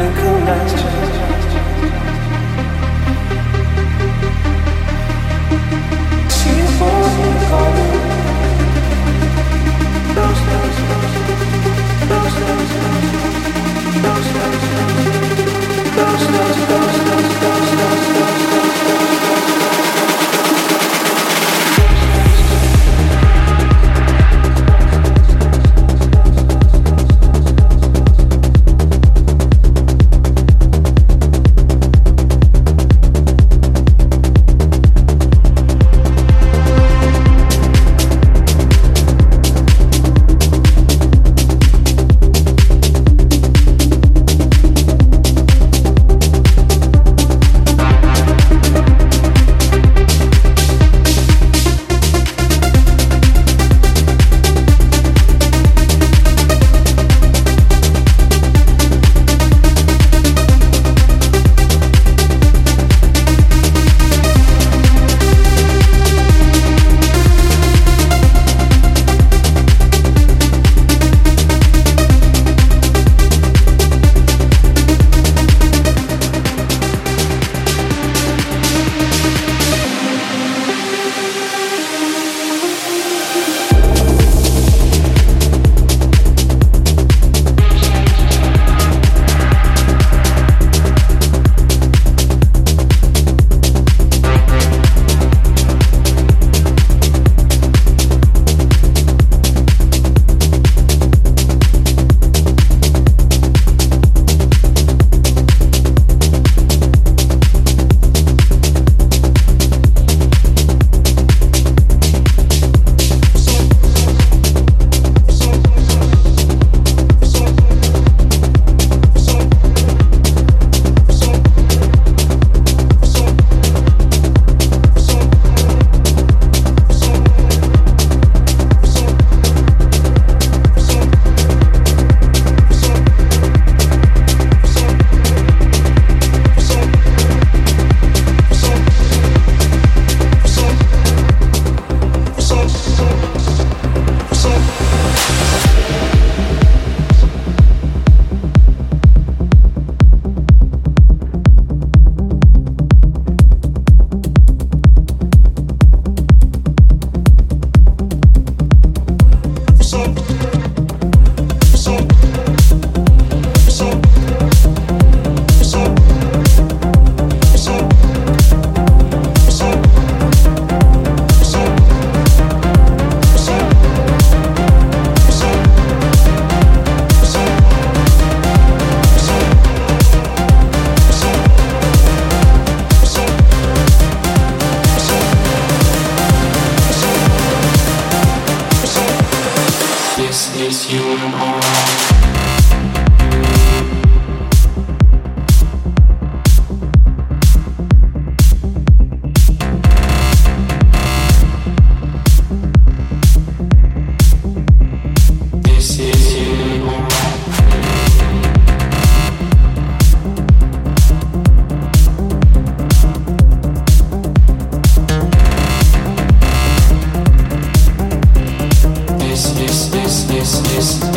they come back. experience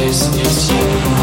this is you.